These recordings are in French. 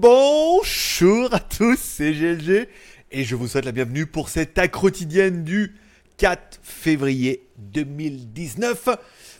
Bonjour à tous, c'est GLG et je vous souhaite la bienvenue pour cette attaque quotidienne du 4 février 2019.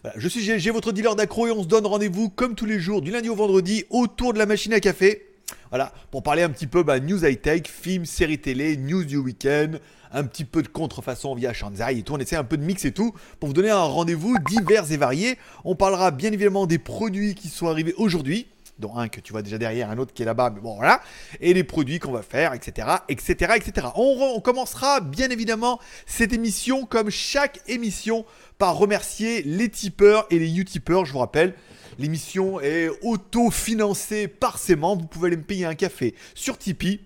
Voilà, je suis GLG, votre dealer d'accro et on se donne rendez-vous comme tous les jours du lundi au vendredi autour de la machine à café. Voilà, pour parler un petit peu bah, news high-tech, films, séries télé, news du week-end, un petit peu de contrefaçon via Shanzai et tout. On essaie un peu de mix et tout pour vous donner un rendez-vous divers et varié. On parlera bien évidemment des produits qui sont arrivés aujourd'hui dont un que tu vois déjà derrière, un autre qui est là-bas, mais bon voilà, et les produits qu'on va faire, etc., etc., etc. On, commencera bien évidemment cette émission comme chaque émission par remercier les tipeurs et les utipeurs, je vous rappelle. L'émission est auto-financée par ses membres. Vous pouvez aller me payer un café sur Tipeee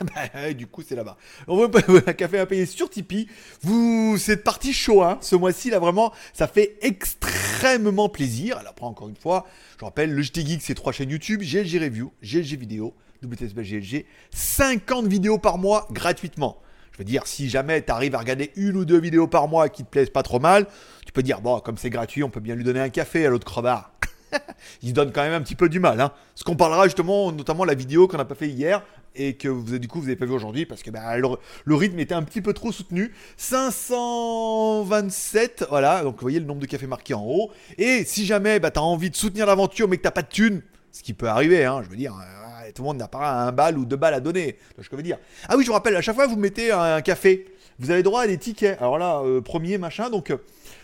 bah, du coup, c'est là-bas. On veut un café à payer sur Tipeee. Vous, c'est parti chaud, hein. Ce mois-ci, là, vraiment, ça fait extrêmement plaisir. Alors, après, encore une fois, je rappelle, le JT Geek, c'est trois chaînes YouTube, GLG Review, GLG Vidéo, WTSB GLG, 50 vidéos par mois gratuitement. Je veux dire, si jamais tu arrives à regarder une ou deux vidéos par mois qui te plaisent pas trop mal, tu peux dire, bon, comme c'est gratuit, on peut bien lui donner un café à l'autre crevard. il donne quand même un petit peu du mal. Hein. Ce qu'on parlera justement, notamment la vidéo qu'on n'a pas fait hier et que vous du coup vous n'avez pas vu aujourd'hui parce que bah, le, le, rythme était un petit peu trop soutenu. 527, voilà, donc vous voyez le nombre de cafés marqués en haut. Et si jamais bah, tu as envie de soutenir l'aventure mais que tu pas de thunes, ce qui peut arriver, hein, je veux dire, euh, tout le monde n'a pas un bal ou deux balles à donner. Je veux dire. Ah oui, je vous rappelle, à chaque fois vous mettez un, café, vous avez droit à des tickets. Alors là, euh, premier machin, donc.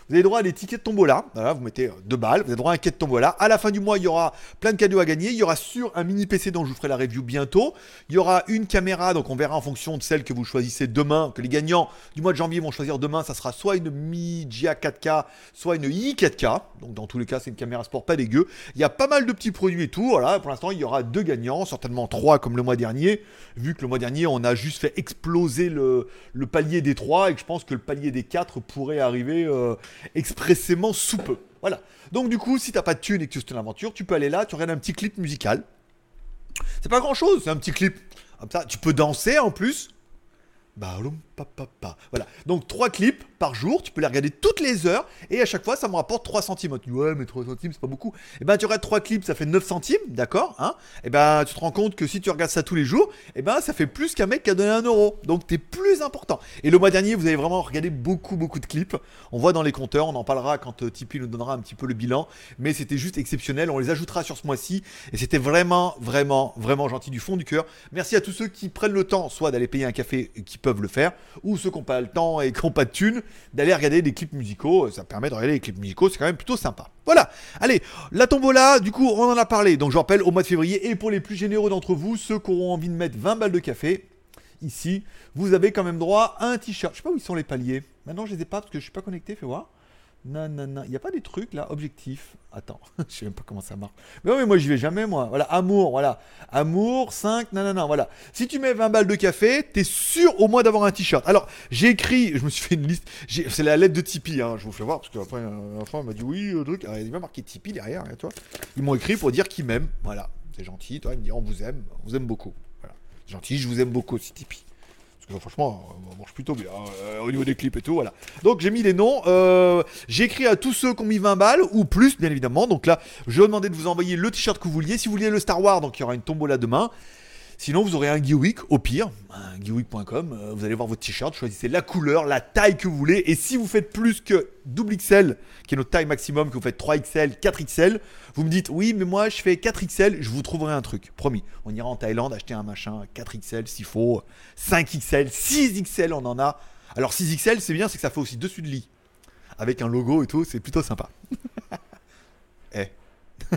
Euh, vous avez droit à des tickets de tombola. Voilà, vous mettez deux balles. Vous avez droit à un ticket de tombola. À la fin du mois, il y aura plein de cadeaux à gagner. Il y aura sur un mini PC dont je vous ferai la review bientôt. Il y aura une caméra. Donc on verra en fonction de celle que vous choisissez demain. Que les gagnants du mois de janvier vont choisir demain. Ça sera soit une Mi GA 4K, soit une i 4K. Donc dans tous les cas, c'est une caméra sport pas dégueu. Il y a pas mal de petits produits et tout. Voilà, pour l'instant, il y aura deux gagnants. Certainement trois comme le mois dernier. Vu que le mois dernier, on a juste fait exploser le, le palier des trois. Et que je pense que le palier des quatre pourrait arriver euh, expressément sous peu. Voilà. Donc du coup, si t'as pas de thune et que tu es une aventure, tu peux aller là, tu regardes un petit clip musical. C'est pas grand chose, c'est un petit clip. Comme ça, tu peux danser en plus. Voilà. Donc trois clips par jour, tu peux les regarder toutes les heures et à chaque fois ça me rapporte 3 centimes. Tu dis, ouais, mais 3 centimes c'est pas beaucoup. Et eh ben tu regardes 3 clips, ça fait 9 centimes, d'accord hein Et eh ben tu te rends compte que si tu regardes ça tous les jours, et eh ben ça fait plus qu'un mec qui a donné un euro. Donc t'es plus important. Et le mois dernier, vous avez vraiment regardé beaucoup beaucoup de clips. On voit dans les compteurs, on en parlera quand euh, Tipeee nous donnera un petit peu le bilan, mais c'était juste exceptionnel. On les ajoutera sur ce mois-ci et c'était vraiment vraiment vraiment gentil du fond du cœur. Merci à tous ceux qui prennent le temps, soit d'aller payer un café, qui peuvent le faire, ou ceux qui n'ont pas le temps et qui n'ont pas de thunes, d'aller regarder des clips musicaux. Ça permet de regarder les clips musicaux, c'est quand même plutôt sympa. Voilà, allez, la tombola, du coup, on en a parlé. Donc je rappelle, au mois de février, et pour les plus généreux d'entre vous, ceux qui auront envie de mettre 20 balles de café, ici, vous avez quand même droit à un t-shirt. Je sais pas où ils sont les paliers. Maintenant, je les ai pas parce que je suis pas connecté, fais voir. Non, non, non. Il n'y a pas des trucs là, objectifs. Attends, je sais même pas comment ça marche. Mais non, mais moi j'y vais jamais, moi. Voilà, amour, voilà. Amour, 5, non, non, non, voilà. Si tu mets 20 balles de café, t'es sûr au moins d'avoir un t-shirt. Alors, j'ai écrit, je me suis fait une liste. C'est la lettre de Tipeee, hein, je vous fais voir, parce qu'après, enfin, m'a dit oui, le truc. Alors, il y a bien marqué Tipeee derrière, hein, toi? Ils m'ont écrit pour dire qu'ils m'aiment. Voilà, c'est gentil, toi. Ils me disent on vous aime, on vous aime beaucoup. Voilà. Gentil, je vous aime beaucoup aussi, Tipeee franchement, on marche plutôt bien euh, au niveau des clips et tout. Voilà. Donc j'ai mis les noms. Euh, j'ai écrit à tous ceux qui ont mis 20 balles ou plus, bien évidemment. Donc là, je vais demander de vous envoyer le t-shirt que vous vouliez. Si vous vouliez le Star Wars, donc il y aura une tombola demain. Sinon, vous aurez un Geeweek au pire, un geeweek.com. Euh, vous allez voir votre t-shirt, choisissez la couleur, la taille que vous voulez. Et si vous faites plus que double XL, qui est notre taille maximum, que vous faites 3XL, 4XL, vous me dites oui, mais moi je fais 4XL, je vous trouverai un truc. Promis. On ira en Thaïlande acheter un machin 4XL s'il faut, 5XL, 6XL, on en a. Alors 6XL, c'est bien, c'est que ça fait aussi dessus de lit. Avec un logo et tout, c'est plutôt sympa. eh,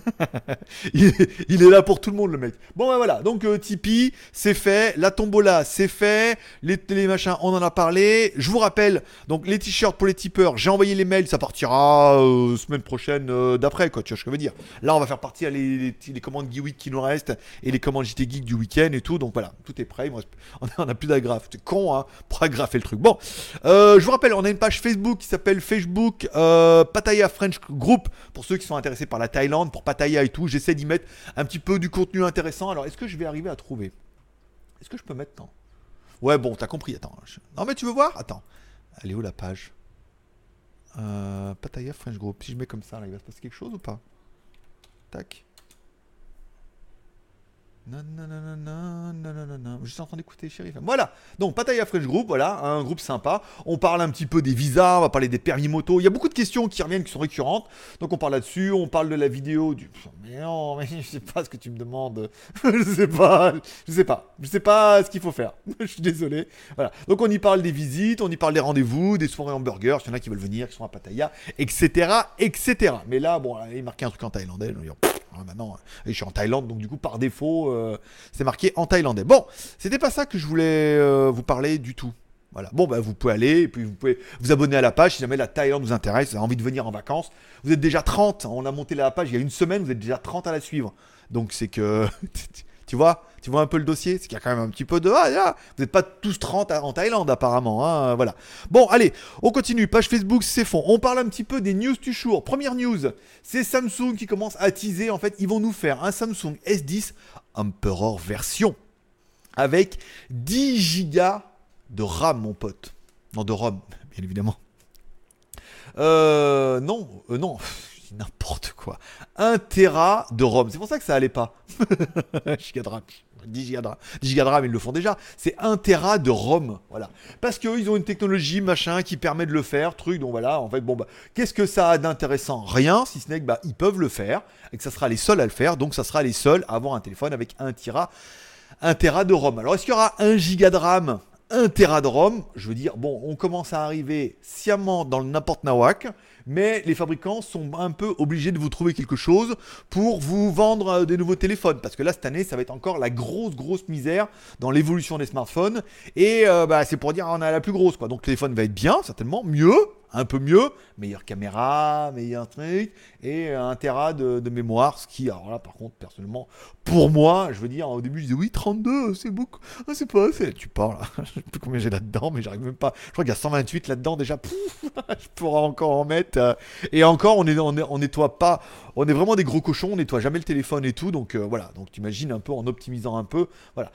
il, est, là pour tout le monde, le mec. Bon, ben voilà. Donc, euh, Tipeee, c'est fait. La tombola, c'est fait. Les, machins, on en a parlé. Je vous rappelle, donc, les t-shirts pour les tipeurs, j'ai envoyé les mails. Ça partira euh, semaine prochaine euh, d'après, quoi. Tu vois ce que je veux dire? Là, on va faire partir les, les, commandes Geek qui nous restent et les commandes JT Geek du week-end et tout. Donc, voilà. Tout est prêt. on, a, plus d'agrafes. C'est con, hein, pour agrafer le truc. Bon, je vous rappelle, on a une page Facebook qui s'appelle Facebook Pataya French Group pour ceux qui sont intéressés par la Thaïlande Pattaya et tout. J'essaie d'y mettre un petit peu du contenu intéressant. Alors, est-ce que je vais arriver à trouver? Est-ce que je peux mettre. Non. Ouais, bon, t'as compris. Attends. Non, mais tu veux voir? Attends. Elle est où la page? Euh, Pattaya French Group. Si je mets comme ça, là, il va se passer quelque chose ou pas? Tac. Non. Je suis en train d'écouter Sheriff. Voilà. Donc, Pattaya French Group, voilà, un groupe sympa. On parle un petit peu des visas, on va parler des permis moto. Il y a beaucoup de questions qui reviennent, qui sont récurrentes. Donc, on parle là-dessus. On parle de la vidéo du. Mais non, mais je sais pas ce que tu me demandes. je sais pas. Je sais pas. Je sais pas ce qu'il faut faire. je suis désolé. Voilà. Donc, on y parle des visites, on y parle des rendez-vous, des soirées hamburgers. Il y en a qui veulent venir, qui sont à Pattaya, etc., etc. Mais là, bon, il marquait un truc en thaïlandais. Je me dis, maintenant, je suis en Thaïlande, donc du coup, par défaut, euh, c'est marqué en thaïlandais. Bon, c'était pas ça que je voulais euh, vous parler du tout. Voilà. Bon, bah, vous pouvez aller, et puis vous pouvez vous abonner à la page si jamais la Thaïlande vous intéresse, vous avez envie de venir en vacances. Vous êtes déjà 30, on a monté la page il y a une semaine, vous êtes déjà 30 à la suivre. Donc c'est que Tu vois Tu vois un peu le dossier C'est qu'il y a quand même un petit peu de. Ah, vous n'êtes pas tous 30 en Thaïlande, apparemment. Hein, voilà. Bon, allez, on continue. Page Facebook, c'est fond. On parle un petit peu des news du jour. Première news c'est Samsung qui commence à teaser. En fait, ils vont nous faire un Samsung S10 Emperor version avec 10 Go de RAM, mon pote. Non, de ROM, bien évidemment. Euh, non, euh, non n'importe quoi. 1 Tera de ROM. C'est pour ça que ça allait pas. Giga de RAM. 10 Go de RAM. 10 Go de RAM, ils le font déjà. C'est 1 Tera de ROM. Voilà. Parce qu'ils ont une technologie, machin, qui permet de le faire, truc. Donc voilà, en fait, bon, bah, qu'est-ce que ça a d'intéressant? Rien, si ce n'est que, bah, ils peuvent le faire et que ça sera les seuls à le faire. Donc ça sera les seuls à avoir un téléphone avec 1 Tera, 1 Tera de ROM. Alors, est-ce qu'il y aura 1 Giga de RAM 1 Tera de ROM, je veux dire, bon, on commence à arriver sciemment dans le n'importe nawak mais les fabricants sont un peu obligés de vous trouver quelque chose pour vous vendre euh, des nouveaux téléphones. Parce que là, cette année, ça va être encore la grosse, grosse misère dans l'évolution des smartphones. Et euh, bah, c'est pour dire, on a la plus grosse. Quoi. Donc le téléphone va être bien, certainement, mieux, un peu mieux, meilleure caméra, meilleur truc, et un Tera de, mémoire, ce qui, alors là, par contre, personnellement, pour moi, je veux dire, au début, je disais oui, 32, c'est beaucoup, ah, c'est pas assez. Tu parles, je sais plus combien j'ai là-dedans, mais j'arrive même pas. Je crois qu'il y a 128 là-dedans déjà, je pourrais encore en mettre. Euh, et encore, on, est, on, nettoie pas, on est vraiment des gros cochons, on nettoie jamais le téléphone et tout, donc euh, voilà, donc tu imagines un peu en optimisant un peu, voilà.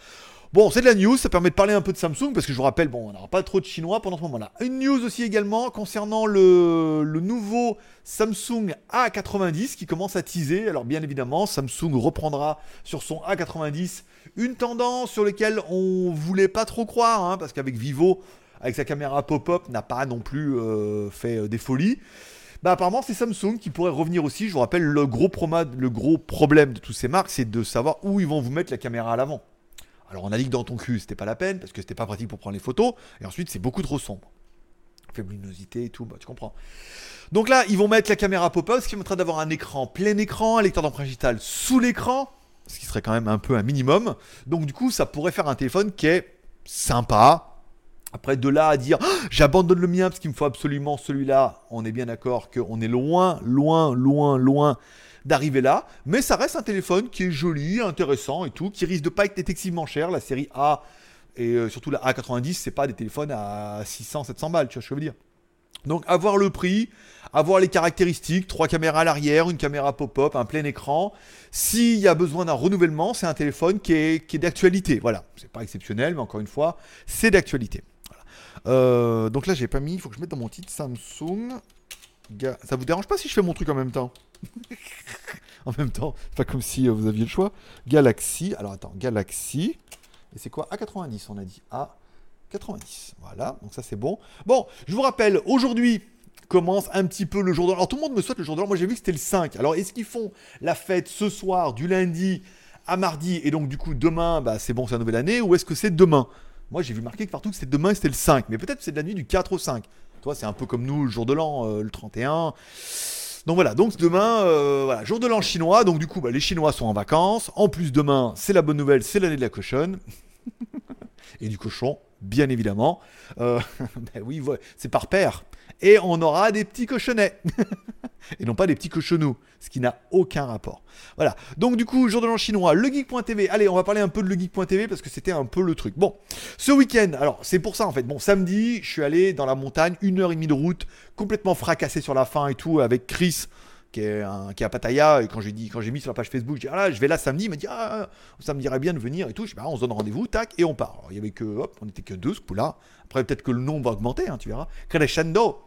Bon, c'est de la news, ça permet de parler un peu de Samsung, parce que je vous rappelle, bon, on n'aura pas trop de chinois pendant ce moment-là. Une news aussi également concernant le, nouveau Samsung A90 qui commence à teaser. Alors bien évidemment, Samsung reprendra sur son A90 une tendance sur laquelle on voulait pas trop croire, hein, parce qu'avec Vivo, avec sa caméra pop-up, n'a pas non plus euh, fait euh, des folies. Bah apparemment c'est Samsung qui pourrait revenir aussi. Je vous rappelle le gros, le gros problème de toutes ces marques, c'est de savoir où ils vont vous mettre la caméra à l'avant. Alors on a dit que dans ton cul, c'était pas la peine, parce que c'était pas pratique pour prendre les photos, et ensuite c'est beaucoup trop sombre. Faible luminosité et tout, bah tu comprends. Donc là, ils vont mettre la caméra pop-up, ce qui permettra d'avoir un écran plein écran, un lecteur d'empreinte digitale sous l'écran, ce qui serait quand même un peu un minimum. Donc du coup, ça pourrait faire un téléphone qui est sympa. Après, de là à dire ah, j'abandonne le mien parce qu'il me faut absolument celui-là, on est bien d'accord qu'on est loin, loin, loin, loin d'arriver là, mais ça reste un téléphone qui est joli, intéressant et tout, qui risque de pas être excessivement cher. La série A et euh, surtout la A90, c'est pas des téléphones à 600, 700 balles, tu vois ce que je veux dire. Donc avoir le prix, avoir les caractéristiques, trois caméras à l'arrière, une caméra pop-up, un plein écran. S'il y a besoin d'un renouvellement, c'est un téléphone qui est, d'actualité. Voilà, c'est pas exceptionnel, mais encore une fois, c'est d'actualité. Euh, donc là, j'ai pas mis, il faut que je mette dans mon titre Samsung. Ça vous dérange pas si je fais mon truc en même temps En même temps, pas comme si euh, vous aviez le choix. Galaxy, alors attends, Galaxy. Et c'est quoi? A90, on a dit A90. Voilà, donc ça c'est bon. Bon, je vous rappelle, aujourd'hui commence un petit peu le jour de l'an. Alors tout le monde me souhaite le jour de l'an. Moi j'ai vu que c'était le 5. Alors est-ce qu'ils font la fête ce soir, du lundi à mardi, et donc du coup demain, bah, c'est bon, c'est la nouvelle année, ou est-ce que c'est demain? Moi j'ai vu marquer que partout que c'était demain c'était le 5. Mais peut-être c'est de la nuit du 4 au 5. Toi, c'est un peu comme nous, le jour de l'an, euh, le 31. Donc voilà, donc demain, euh, voilà, jour de l'an chinois, donc du coup, bah, les Chinois sont en vacances. En plus, demain, c'est la bonne nouvelle, c'est l'année de la cochonne. Et du cochon, bien évidemment. Euh, ben oui, c'est par paire. Et on aura des petits cochonnets. et non pas des petits cochonnous, ce qui n'a aucun rapport. Voilà. Donc du coup, jour de l'an chinois, legeek.tv. Allez, on va parler un peu de legeek.tv parce que c'était un peu le truc. Bon, ce week-end, alors c'est pour ça en fait. Bon, samedi, je suis allé dans la montagne, une heure et demie de route, complètement fracassé sur la fin et tout, avec Chris qui est, un, qui à Pattaya. Et quand j'ai dit, quand j'ai mis sur la page Facebook, j'ai ah là, je vais là samedi. Il m'a dit, ah, ça me dirait bien de venir et tout. Je bah, on se donne rendez-vous, tac, et on part. Alors, il y avait que, hop, on était que deux ce coup-là. Après, peut-être que le nombre va augmenter, hein, tu verras. Crescendo.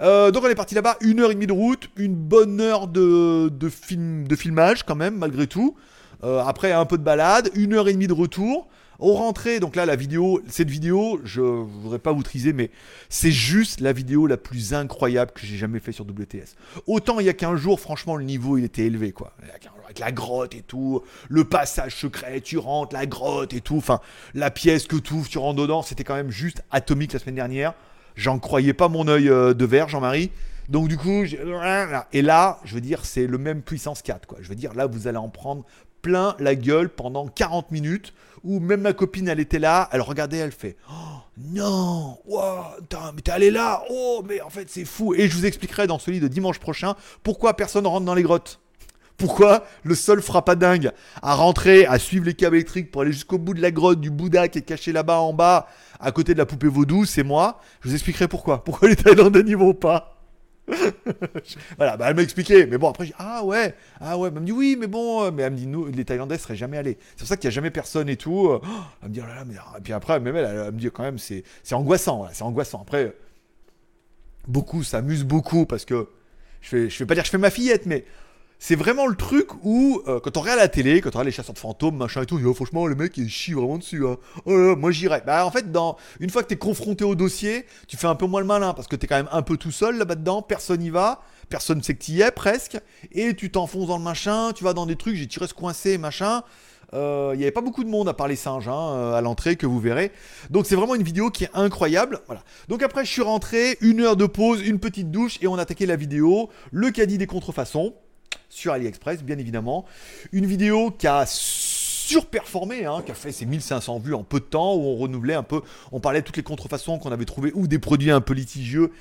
Euh, donc, on est parti là-bas, une heure et demie de route, une bonne heure de, de, film, de filmage quand même, malgré tout. Euh, après, un peu de balade, une heure et demie de retour. Au rentrée, donc là, la vidéo, cette vidéo, je ne voudrais pas vous triser, mais c'est juste la vidéo la plus incroyable que j'ai jamais fait sur WTS. Autant il y a 15 jours, franchement, le niveau, il était élevé, quoi. Avec la grotte et tout, le passage secret, tu rentres, la grotte et tout, enfin, la pièce que tu ouvres, tu rentres dedans, c'était quand même juste atomique la semaine dernière. J'en croyais pas mon œil euh, de verre, Jean-Marie. Donc du coup, et là, je veux dire, c'est le même puissance 4, quoi. Je veux dire, là, vous allez en prendre plein la gueule pendant 40 minutes, où même ma copine, elle était là, elle regardait, elle fait oh, non, wow, mais t'es allé là, oh, mais en fait c'est fou. Et je vous expliquerai dans celui de dimanche prochain pourquoi personne rentre dans les grottes. Pourquoi le sol fera pas dingue à rentrer, à suivre les câbles électriques pour aller jusqu'au bout de la grotte du Bouddha qui est caché là-bas en bas, à côté de la poupée vaudou, c'est moi. Je vous expliquerai pourquoi. Pourquoi les Thaïlandais n'y vont pas. voilà, bah elle m'a expliqué. Mais bon, après, j'ai ah ouais, ah ouais. Elle me dit oui, mais bon, euh, mais elle me dit nous, les Thaïlandais seraient jamais allés. C'est pour ça qu'il n'y a jamais personne et tout. Euh, elle me dit oh là là, mais et puis après, même elle, elle, me dit quand même, c'est angoissant, c'est angoissant. Après, beaucoup s'amusent beaucoup parce que je fais, je vais pas dire que je fais ma fillette, mais c'est vraiment le truc où, euh, quand on regarde la télé, quand on regarde les chasseurs de fantômes, machin et tout, franchement, le mec, il chie vraiment dessus. Hein. Oh moi, j'irais. Bah, en fait, dans, une fois que tu es confronté au dossier, tu fais un peu moins le malin parce que tu es quand même un peu tout seul là-bas dedans, personne n'y va, personne ne sait que tu y es presque, et tu t'enfonces dans le machin, tu vas dans des trucs, j'ai tiré ce coincé, machin. Euh, il n'y avait pas beaucoup de monde à part les singes hein, euh, à l'entrée que vous verrez. Donc c'est vraiment une vidéo qui est incroyable. Voilà. Donc après je suis rentré, une heure de pause, une petite douche et on a attaqué la vidéo. Le caddie des contrefaçons sur AliExpress, bien évidemment. Une vidéo qui a surperformé, hein, qui a fait ses 1500 vues en peu de temps, où on renouvelait un peu, on parlait de toutes les contrefaçons qu'on avait trouvées, ou des produits un peu litigieux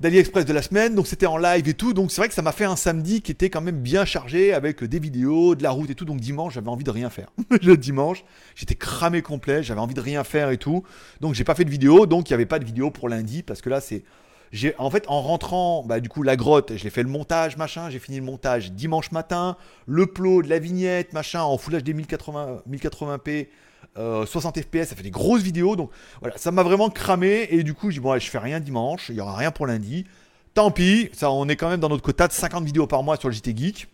d'AliExpress de la semaine, donc c'était en live et tout, donc c'est vrai que ça m'a fait un samedi qui était quand même bien chargé avec des vidéos, de la route et tout, donc dimanche j'avais envie de rien faire. le dimanche, j'étais cramé complet, j'avais envie de rien faire et tout, donc j'ai pas fait de vidéo, donc il n'y avait pas de vidéo pour lundi, parce que là c'est j'ai en fait en rentrant bah, du coup la grotte je l'ai fait le montage machin. J'ai fini le montage dimanche matin. Le plot de la vignette machin en Full HD 1080 1080p 60 fps ça fait des grosses vidéos. Donc voilà ça m'a vraiment cramé. Et du coup je dis bon je fais rien dimanche. Il y aura rien pour lundi. Tant pis. Ça on est quand même dans notre quota de 50 vidéos par mois sur le JT Geek.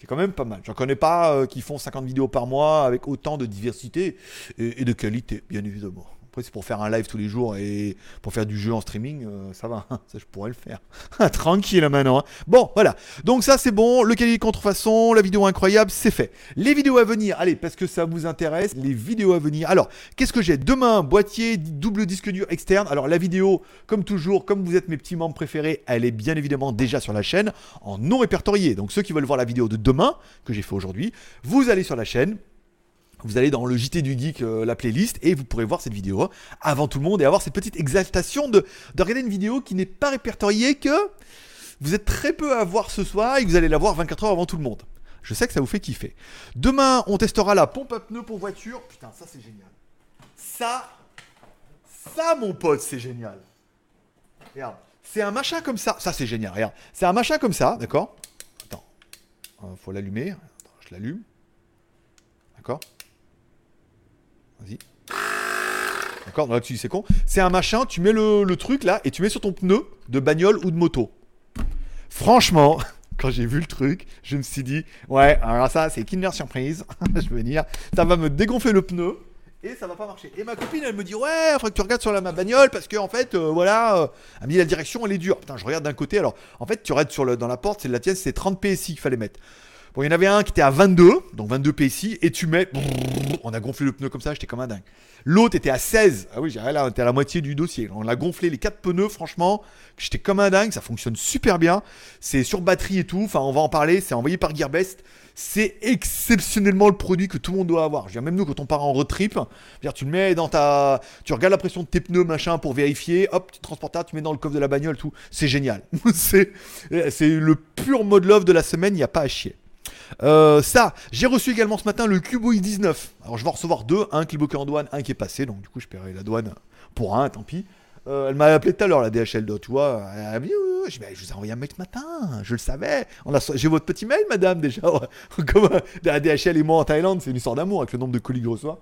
C'est quand même pas mal. J'en connais pas euh, qui font 50 vidéos par mois avec autant de diversité et de qualité, bien évidemment. Après, c'est pour faire un live tous les jours et pour faire du jeu en streaming, euh, ça va, ça je pourrais le faire. Tranquille maintenant. Hein. Bon, voilà. Donc ça c'est bon, le qualité de contrefaçon, la vidéo incroyable, c'est fait. Les vidéos à venir, allez, parce que ça vous intéresse, les vidéos à venir. Alors, qu'est-ce que j'ai? Demain, boîtier, double disque dur externe. Alors la vidéo, comme toujours, comme vous êtes mes petits membres préférés, elle est bien évidemment déjà sur la chaîne en non répertorié. Donc ceux qui veulent voir la vidéo de demain, que j'ai fait aujourd'hui, vous allez sur la chaîne, vous allez dans le JT du Geek, euh, la playlist, et vous pourrez voir cette vidéo avant tout le monde et avoir cette petite exaltation de, de regarder une vidéo qui n'est pas répertoriée, que vous êtes très peu à voir ce soir et vous allez la voir 24 heures avant tout le monde. Je sais que ça vous fait kiffer. Demain, on testera la pompe à pneus pour voiture. Putain, ça c'est génial. Ça, ça mon pote, c'est génial. Regarde, c'est un machin comme ça. Ça c'est génial, regarde. C'est un machin comme ça, d'accord? Attends, euh, faut l'allumer. Je l'allume. D'accord? Vas-y. D'accord Là-dessus, c'est con. C'est un machin, tu mets le, truc là et tu mets sur ton pneu de bagnole ou de moto. Franchement, quand j'ai vu le truc, je me suis dit, ouais, alors ça, c'est Kinder Surprise. je veux dire, ça va me dégonfler le pneu et ça va pas marcher. Et ma copine, elle me dit, ouais, faudrait que tu regardes sur la, ma bagnole parce que, en fait, euh, voilà, euh, elle me dit, la direction, elle est dure. Putain, je regarde d'un côté. Alors, en fait, tu regardes sur le, dans la porte, c'est la tienne, c'est 30 PSI qu'il fallait mettre. Bon, il y en avait un qui était à 22, donc 22 PSI, et tu mets. On a gonflé le pneu comme ça, j'étais comme un dingue. L'autre était à 16. Ah oui, là, on était à la moitié du dossier. On a gonflé les quatre pneus, franchement. J'étais comme un dingue, ça fonctionne super bien. C'est sur batterie et tout. Enfin, on va en parler. C'est envoyé par Gearbest. C'est exceptionnellement le produit que tout le monde doit avoir. Je veux même nous, quand on part en road trip, tu le mets dans ta. Tu regardes la pression de tes pneus, machin, pour vérifier. Hop, tu transportes ça, tu mets dans le coffre de la bagnole, tout. C'est génial. c'est le pur mode love de la semaine, il n'y a pas à chier. Euh, ça, j'ai reçu également ce matin le Cubo i19. Alors je vais en recevoir deux, un qui en douane, un qui est passé, donc du coup je paierai la douane pour un, tant pis. Euh, elle m'a appelé tout à l'heure, la DHL, tu vois. Elle a dit. Je, vous ai envoyé un mail ce matin, je le savais. J'ai votre petit mail, madame, déjà. La DHL et moi en Thaïlande, c'est une histoire d'amour avec le nombre de colis que je reçois.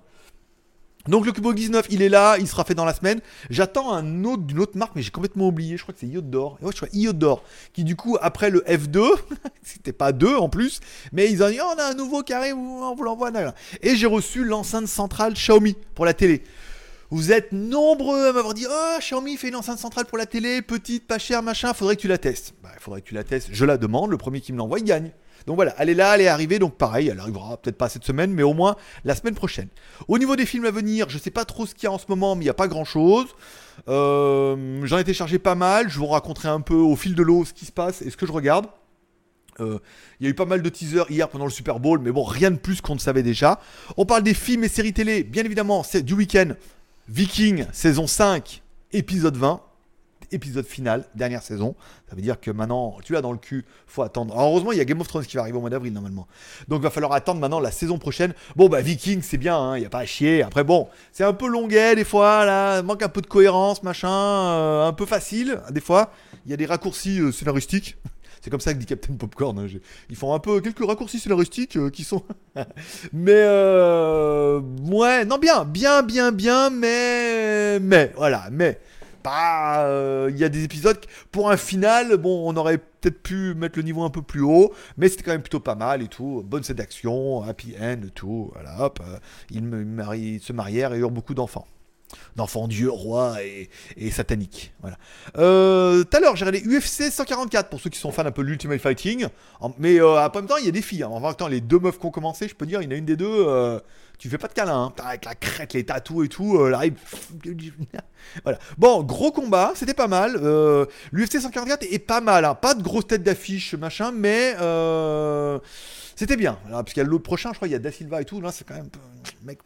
Donc le Cubo 19, il est là, il sera fait dans la semaine. J'attends un autre d'une autre marque, mais j'ai complètement oublié. Je crois que c'est Iodor. Ouais, je crois Iodor, qui du coup après le F2, c'était pas 2 en plus, mais ils ont dit oh, on a un nouveau carré, on vous l'envoie. Et j'ai reçu l'enceinte centrale Xiaomi pour la télé. Vous êtes nombreux à m'avoir dit Oh, Xiaomi fait une enceinte centrale pour la télé, petite, pas chère, machin, faudrait que tu la testes. Bah, faudrait que tu la testes. Je la demande, le premier qui me l'envoie, il gagne. Donc voilà, elle est là, elle est arrivée, donc pareil, elle arrivera peut-être pas cette semaine, mais au moins la semaine prochaine. Au niveau des films à venir, je sais pas trop ce qu'il y a en ce moment, mais il n'y a pas grand-chose. Euh, J'en ai téléchargé pas mal, je vous raconterai un peu au fil de l'eau ce qui se passe et ce que je regarde. Euh, il y a eu pas mal de teasers hier pendant le Super Bowl, mais bon, rien de plus qu'on ne savait déjà. On parle des films et séries télé, bien évidemment, c'est du week-end. Viking, saison 5, épisode 20 épisode final, dernière saison. Ça veut dire que maintenant, tu l'as dans le cul, faut attendre. heureusement, il y a Game of Thrones qui va arriver au mois d'avril normalement. Donc va falloir attendre maintenant la saison prochaine. Bon, bah Viking, c'est bien, hein, il n'y a pas à chier. Après, bon, c'est un peu longuet des fois, là, manque un peu de cohérence, machin, euh, un peu facile, des fois. Il y a des raccourcis euh, scénaristiques. C'est comme ça que dit Captain Popcorn. Hein. Ils font un peu quelques raccourcis scénaristiques euh, qui sont. mais ouais, non bien, bien, bien, bien, mais mais voilà, mais pas. Euh, il y a des épisodes. Pour un final, bon, on aurait peut-être pu mettre le niveau un peu plus haut, mais c'était quand même plutôt pas mal et tout. Bonne scène d'action, happy end, tout. Voilà, hop. Euh, ils, me se marièrent et eurent beaucoup d'enfants d'enfants dieux, rois et, sataniques. Voilà. Euh, tout à l'heure, j'ai regardé UFC 144 pour ceux qui sont fans un peu de l'Ultimate Fighting. mais euh, en même temps, il y a des filles. Hein. En même temps, les deux meufs qui ont commencé, je peux dire, il y en a une des deux tu fais pas de câlin, hein. avec la crête, les tatous et tout, euh, là, voilà. Bon, gros combat, c'était pas mal. Euh, L'UFC 144 est pas mal, hein. pas de grosse tête d'affiche, machin, mais euh, c'était bien. parce qu'il y a l'autre prochain, je crois, il y a Da Silva et tout, là, c'est quand même mec,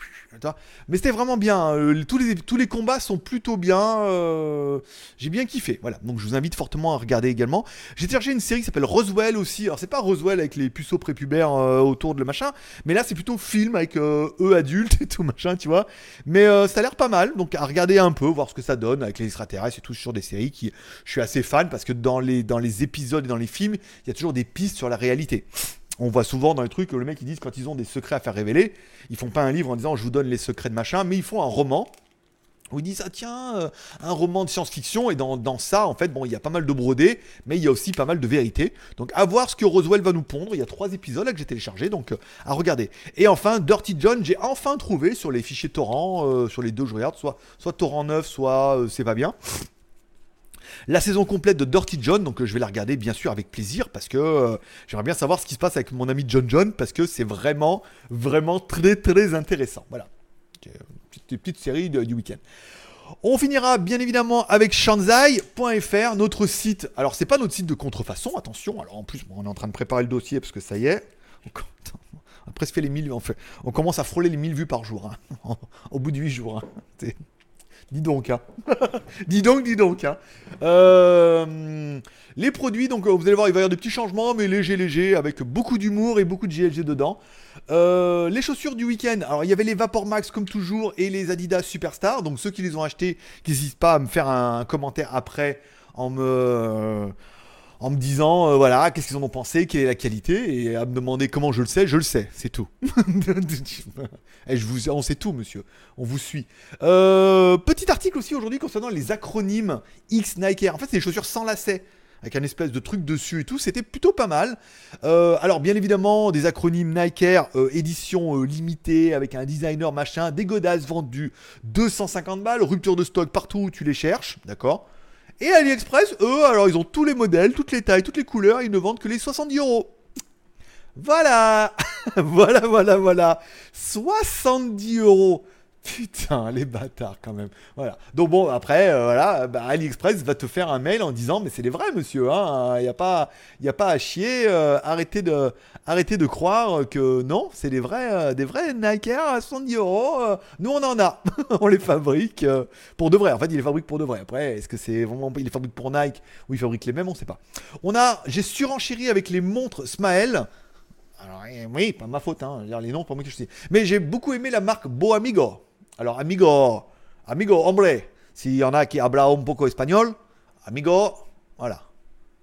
mais c'était vraiment bien. Euh, tous, les, tous les combats sont plutôt bien. Euh, j'ai bien kiffé. Voilà. Donc je vous invite fortement à regarder également. J'ai téléchargé une série qui s'appelle Roswell aussi. Alors c'est pas Roswell avec les puceaux prépubères euh, autour de le machin, mais là c'est plutôt film avec eux adultes et tout machin, tu vois. Mais ça a l'air pas mal. Donc à regarder un peu, voir ce que ça donne avec les extraterrestres et tout sur des séries qui je suis assez fan parce que dans les, dans les épisodes et dans les films, il y a toujours des pistes sur la réalité on voit souvent dans les trucs que le mec ils disent quand ils ont des secrets à faire révéler, ils font pas un livre en disant je vous donne les secrets de machin, mais ils font un roman où ils disent ah tiens euh, un roman de science-fiction et dans, ça en fait bon il y a pas mal de brodés mais il y a aussi pas mal de vérité donc à voir ce que Roswell va nous pondre. Il y a trois épisodes là que j'ai téléchargé donc euh, à regarder. Et enfin Dirty John j'ai enfin trouvé sur les fichiers torrent euh, sur les deux je regarde soit torrent 9 soit c'est pas bien la saison complète de Dirty John, donc euh, je vais la regarder bien sûr avec plaisir parce que euh, j'aimerais bien savoir ce qui se passe avec mon ami John John parce que c'est vraiment, vraiment très très intéressant. Voilà. Petite, petite série du week-end. On finira bien évidemment avec shanzai.fr, notre site. Alors c'est pas notre site de contrefaçon, attention. Alors en plus, on est en train de préparer le dossier parce que ça y est. On, a fait les 1000 on, fait, on commence à frôler les 1000 vues par jour, hein. au bout de 8 jours. Hein. Dis donc, hein. dis donc, dis donc, hein. Euh, les produits, donc vous allez voir, il va y avoir des petits changements, mais léger, léger, avec beaucoup d'humour et beaucoup de GLG dedans. Euh, les chaussures du week-end, alors il y avait les Vapor Max comme toujours et les Adidas Superstar. Donc ceux qui les ont achetés, n'hésitent pas à me faire un commentaire après en me en me disant euh, voilà qu'est-ce qu'ils en ont pensé, quelle est la qualité et à me demander comment je le sais, je le sais, c'est tout. et je vous, on sait tout, monsieur, on vous suit. Euh, petit article aussi aujourd'hui concernant les acronymes X Nike Air. En fait, c'est des chaussures sans lacets avec un espèce de truc dessus et tout, c'était plutôt pas mal. Euh, alors bien évidemment, des acronymes Nike Air, édition limitée, avec un designer machin, des godasses vendues 250 balles, rupture de stock partout où tu les cherches, d'accord? Et AliExpress, eux, alors ils ont tous les modèles, toutes les tailles, toutes les couleurs, ils ne vendent que les 70 euros. Voilà. Voilà, voilà, voilà. 70 euros Putain, les bâtards quand même. Voilà. Donc bon, après, euh, voilà, bah, AliExpress va te faire un mail en disant, mais c'est les vrais, monsieur. Hein, il n'y a pas, pas à chier. Euh, arrêtez de, arrêtez de croire que non, c'est des vrais, euh, des vrais Nike Air à 70 euros. nous, on en a. on les fabrique pour de vrai. En fait, il les fabrique pour de vrai. Après, est-ce que c'est vraiment, il les fabrique pour Nike ou il fabrique les mêmes, on ne sait pas. On a, j'ai surenchéri avec les montres Smael. Alors, eh, oui, pas ma faute, hein. les noms, pas moi que je sais. Mais j'ai beaucoup aimé la marque Bo Amigo. Alors, amigo, amigo, hombre, S'il y en a qui habla un poco espagnol, amigo, voilà.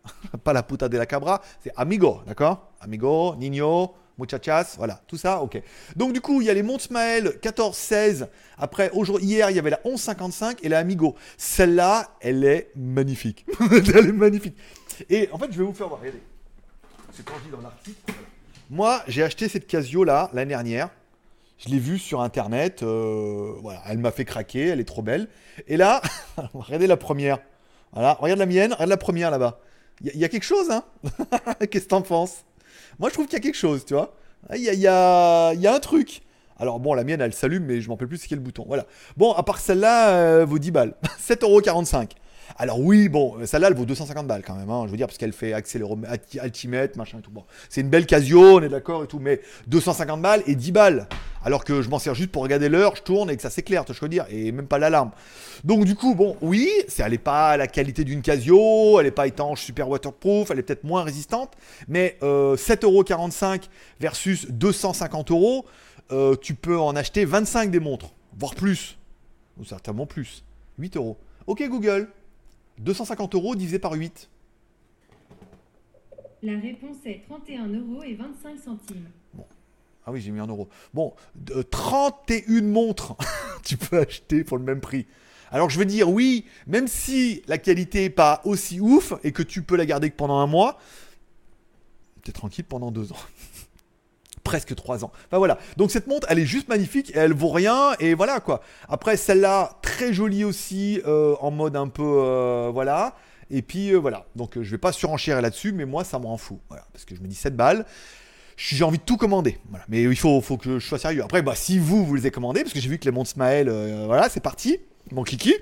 Pas la puta de la cabra, c'est amigo, d'accord? Amigo, niño, muchachas, voilà, tout ça, ok. Donc du coup, il y a les montres Smael 14, 16. Après, hier, il y avait la 11, 55 et la Amigo. Celle-là, elle est magnifique. elle est magnifique. Et en fait, je vais vous faire voir, regardez. C'est quand je dis dans l'article. Moi, j'ai acheté cette Casio là l'année dernière. Je l'ai vue sur internet. euh, voilà, elle m'a fait craquer. Elle est trop belle. Et là, regardez la première. Voilà, regarde la mienne, regarde la première là-bas. Il y, a- quelque chose, hein Qu'est-ce que t'en penses? Moi, je trouve qu'il y a quelque chose, tu vois. Il y a, il y y a un truc. Alors bon, la mienne, elle s'allume, mais je m'en rappelle plus c'est quel bouton? Voilà. Bon, à part celle-là, euh, vaut 10 balles. 7,45€. Alors oui, bon, celle-là, elle vaut 250 balles quand même. hein, je veux dire, parce qu'elle fait accéléromètre, alti- altimètre, machin et tout. Bon, c'est une belle Casio, on est d'accord et tout, mais 250 balles et 10 balles. Alors que je m'en sers juste pour regarder l'heure, je tourne et que ça s'éclaire, tu vois ce que je veux dire, et même pas l'alarme. Donc du coup, bon, oui, c'est, elle n'est pas la qualité d'une Casio, elle n'est pas étanche, super waterproof, elle est peut-être moins résistante, mais euh, 7,45€ versus 250 euros, euh, tu peux en acheter 25 des montres, voire plus, ou certainement plus, 8 euros. Ok Google, 250 euros divisé par 8. La réponse est 31 euros et 25 centimes. Ah oui, j'ai mis un euro. Bon, de- 31 montres, tu peux acheter pour le même prix. Alors je veux dire, oui, même si la qualité est pas aussi ouf et que tu peux la garder que pendant un mois, t'es tranquille pendant deux ans. Presque trois ans. Enfin voilà. Donc cette montre, elle est juste magnifique et elle vaut rien. Et voilà quoi. Après celle-là, très jolie aussi, euh, en mode un peu. euh, voilà. Et puis euh, voilà. Donc euh, je vais pas surenchérir là-dessus, mais moi ça m'en fout. Voilà. Parce que je me dis 7 balles j'ai envie de tout commander. Mais il faut, que je sois sérieux. Après, bah, si vous, vous les avez commandés, parce que j'ai vu que les montres Smael, euh, voilà, c'est parti. Mon kiki.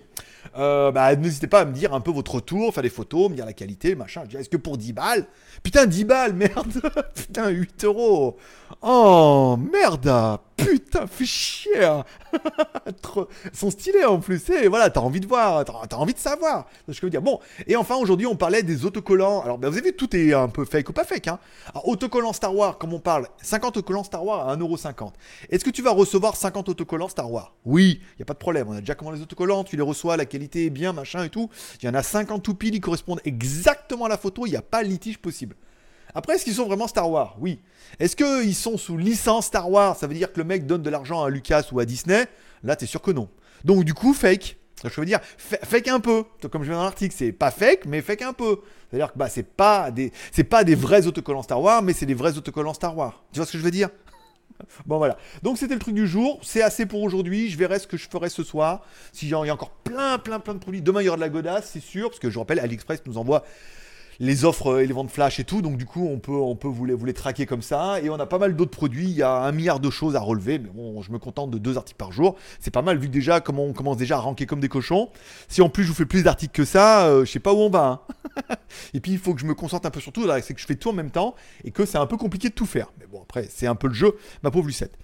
Euh, bah, n'hésitez pas à me dire un peu votre retour, faire des photos, me dire la qualité, machin. Est-ce que pour 10 balles? Putain, 10 balles, merde Putain, 8 euros Oh, merde Putain, fais chier sont stylés en plus, et voilà, t'as envie de voir, t'as envie de savoir. Je veux dire? Bon, et enfin, aujourd'hui, on parlait des autocollants. Alors, bah, vous avez vu, tout est un peu fake ou pas fake. Hein. Autocollants Star Wars, comme on parle, 50 autocollants Star Wars à 1,50€. Est-ce que tu vas recevoir 50 autocollants Star Wars? Oui, il a pas de problème. On a déjà commandé les autocollants, tu les reçois, la qualité est bien, machin et tout. Il y en a 50 tout pile, ils correspondent exactement à la photo, il n'y a pas litige possible. Après, est-ce qu'ils sont vraiment Star Wars? Oui. Est-ce qu'ils sont sous licence Star Wars? Ça veut dire que le mec donne de l'argent à Lucas ou à Disney? Là, t'es sûr que non. Donc, du coup, fake. Je veux dire, fa- fake un peu. Comme je viens dans l'article, c'est pas fake, mais fake un peu. C'est-à-dire que bah, c'est pas des, c'est pas des vrais autocollants Star Wars, mais c'est des vrais autocollants Star Wars. Tu vois ce que je veux dire? Bon voilà. Donc c'était le truc du jour. C'est assez pour aujourd'hui. Je verrai ce que je ferai ce soir. A il y encore plein, plein, plein de produits. Demain il y aura de la godasse, c'est sûr. Parce que je rappelle, AliExpress nous envoie les offres euh, et les ventes flash et tout. Donc du coup, on peut, on peut vous, les, traquer comme ça. Et on a pas mal d'autres produits. Il y a un milliard de choses à relever. Mais bon, je me contente de deux articles par jour. C'est pas mal vu déjà, comme on commence déjà à ranker comme des cochons. Si en plus je vous fais plus d'articles que ça, euh, je sais pas où on va. hein. et puis il faut que je me concentre un peu sur tout. C'est que je fais tout en même temps et que c'est un peu compliqué de tout faire. Mais bon, après, c'est un peu le jeu, ma pauvre Lucette.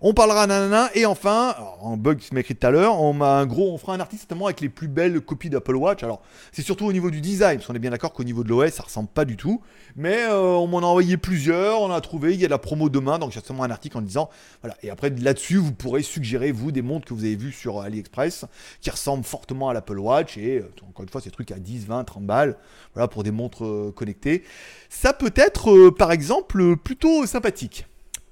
On parlera nanana et enfin, un bug qui m'a écrit tout à l'heure, on m'a un gros, on fera un article certainement avec les plus belles copies d'Apple Watch. Alors, c'est surtout au niveau du design, parce qu'on est bien d'accord qu'au niveau de l'OS, ça ressemble pas du tout. Mais euh, on m'en a envoyé plusieurs, on a trouvé, il y a la promo demain, donc j'ai certainement un article en disant, voilà. Et après, là-dessus, vous pourrez suggérer, vous, des montres que vous avez vues sur AliExpress, qui ressemblent fortement à l'Apple Watch, et euh, encore une fois, ces trucs à 10, 20, 30 balles, voilà, pour des montres euh, connectées. Ça peut être, par exemple, plutôt sympathique.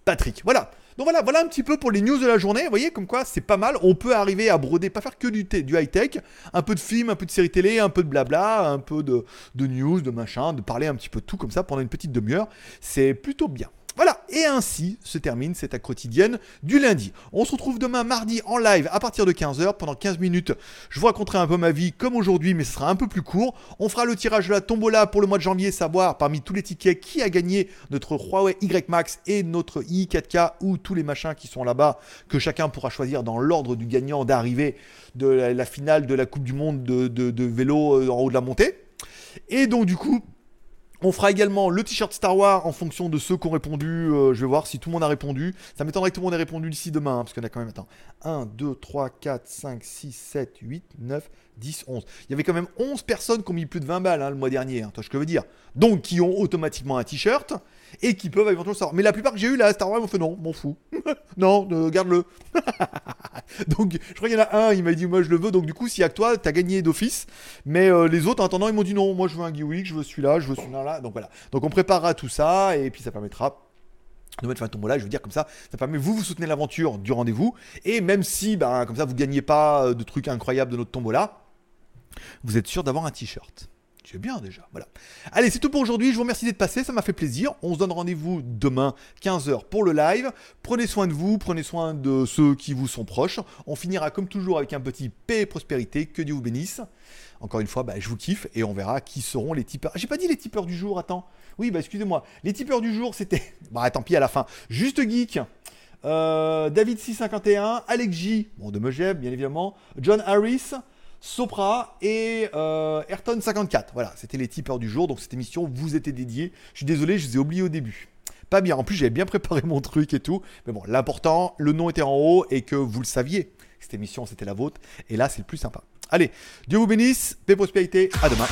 Patrick, voilà. Donc voilà, voilà un petit peu pour les news de la journée. Vous voyez, comme quoi c'est pas mal. On peut arriver à broder, pas faire que du, du high-tech, un peu de film, un peu de série télé, un peu de blabla, un peu de, de news, de machin, de parler un petit peu de tout comme ça pendant une petite demi-heure. C'est plutôt bien. Voilà, et ainsi se termine cette quotidienne du lundi. On se retrouve demain mardi en live à partir de 15h. Pendant 15 minutes, je vous raconterai un peu ma vie comme aujourd'hui, mais ce sera un peu plus court. On fera le tirage de la tombola pour le mois de janvier, savoir parmi tous les tickets qui a gagné notre Huawei Y Max et notre i4K ou tous les machins qui sont là-bas que chacun pourra choisir dans l'ordre du gagnant d'arrivée de la, finale de la Coupe du Monde de, de- de vélo euh, en haut de la montée. Et donc du coup, on fera également le t-shirt Star Wars en fonction de ceux qui ont répondu. Euh, je vais voir si tout le monde a répondu. Ça m'étonnerait que tout le monde ait répondu d'ici demain, hein, parce qu'on a quand même, attends, 1, 2, 3, 4, 5, 6, 7, 8, 9, 10, 11. Il y avait quand même 11 personnes qui ont mis plus de 20 balles hein, le mois dernier, hein, toi, ce que je veux dire. Donc, qui ont automatiquement un t-shirt et qui peuvent éventuellement savoir. Mais la plupart que j'ai eu là, Star Wars, m'ont fait non, m'en fous. non, euh, garde-le. donc, je crois qu'il y en a un, il m'a dit, moi je le veux. Donc, du coup, s'il y a que toi, t'as gagné d'office. Mais euh, les autres, en attendant, ils m'ont dit, non, moi je veux un Geewick, je veux celui-là, je veux celui-là. là. Donc, voilà. Donc, on préparera tout ça et puis ça permettra de mettre fin à un tombola, je veux dire comme ça, ça permet vous vous soutenez l'aventure du rendez-vous et même si ben comme ça vous gagnez pas euh, de trucs incroyables de notre tombola, vous êtes sûr d'avoir un t-shirt. C'est bien déjà, voilà. Allez, c'est tout pour aujourd'hui, je vous remercie d'être passé, ça m'a fait plaisir. On se donne rendez-vous demain 15h pour le live. Prenez soin de vous, prenez soin de ceux qui vous sont proches. On finira comme toujours avec un petit paix et prospérité, que Dieu vous bénisse. Encore une fois, bah, je vous kiffe et on verra qui seront les tipeurs. J'ai pas dit les tipeurs du jour, attends. Oui, bah excusez-moi. Les tipeurs du jour, c'était. Bah tant pis à la fin. Juste Geek. euh, David 651, Alex J, bon de Megeb bien évidemment, John Harris, Sopra et euh, Ayrton 54. Voilà, c'était les tipeurs du jour, donc cette émission vous était dédiée. Je suis désolé, je vous ai oublié au début. Pas bien, en plus j'avais bien préparé mon truc et tout, mais bon, l'important, le nom était en haut et que vous le saviez. Cette émission, c'était la vôtre, et là, c'est le plus sympa. Allez, Dieu vous bénisse, paix, prospérité, à demain.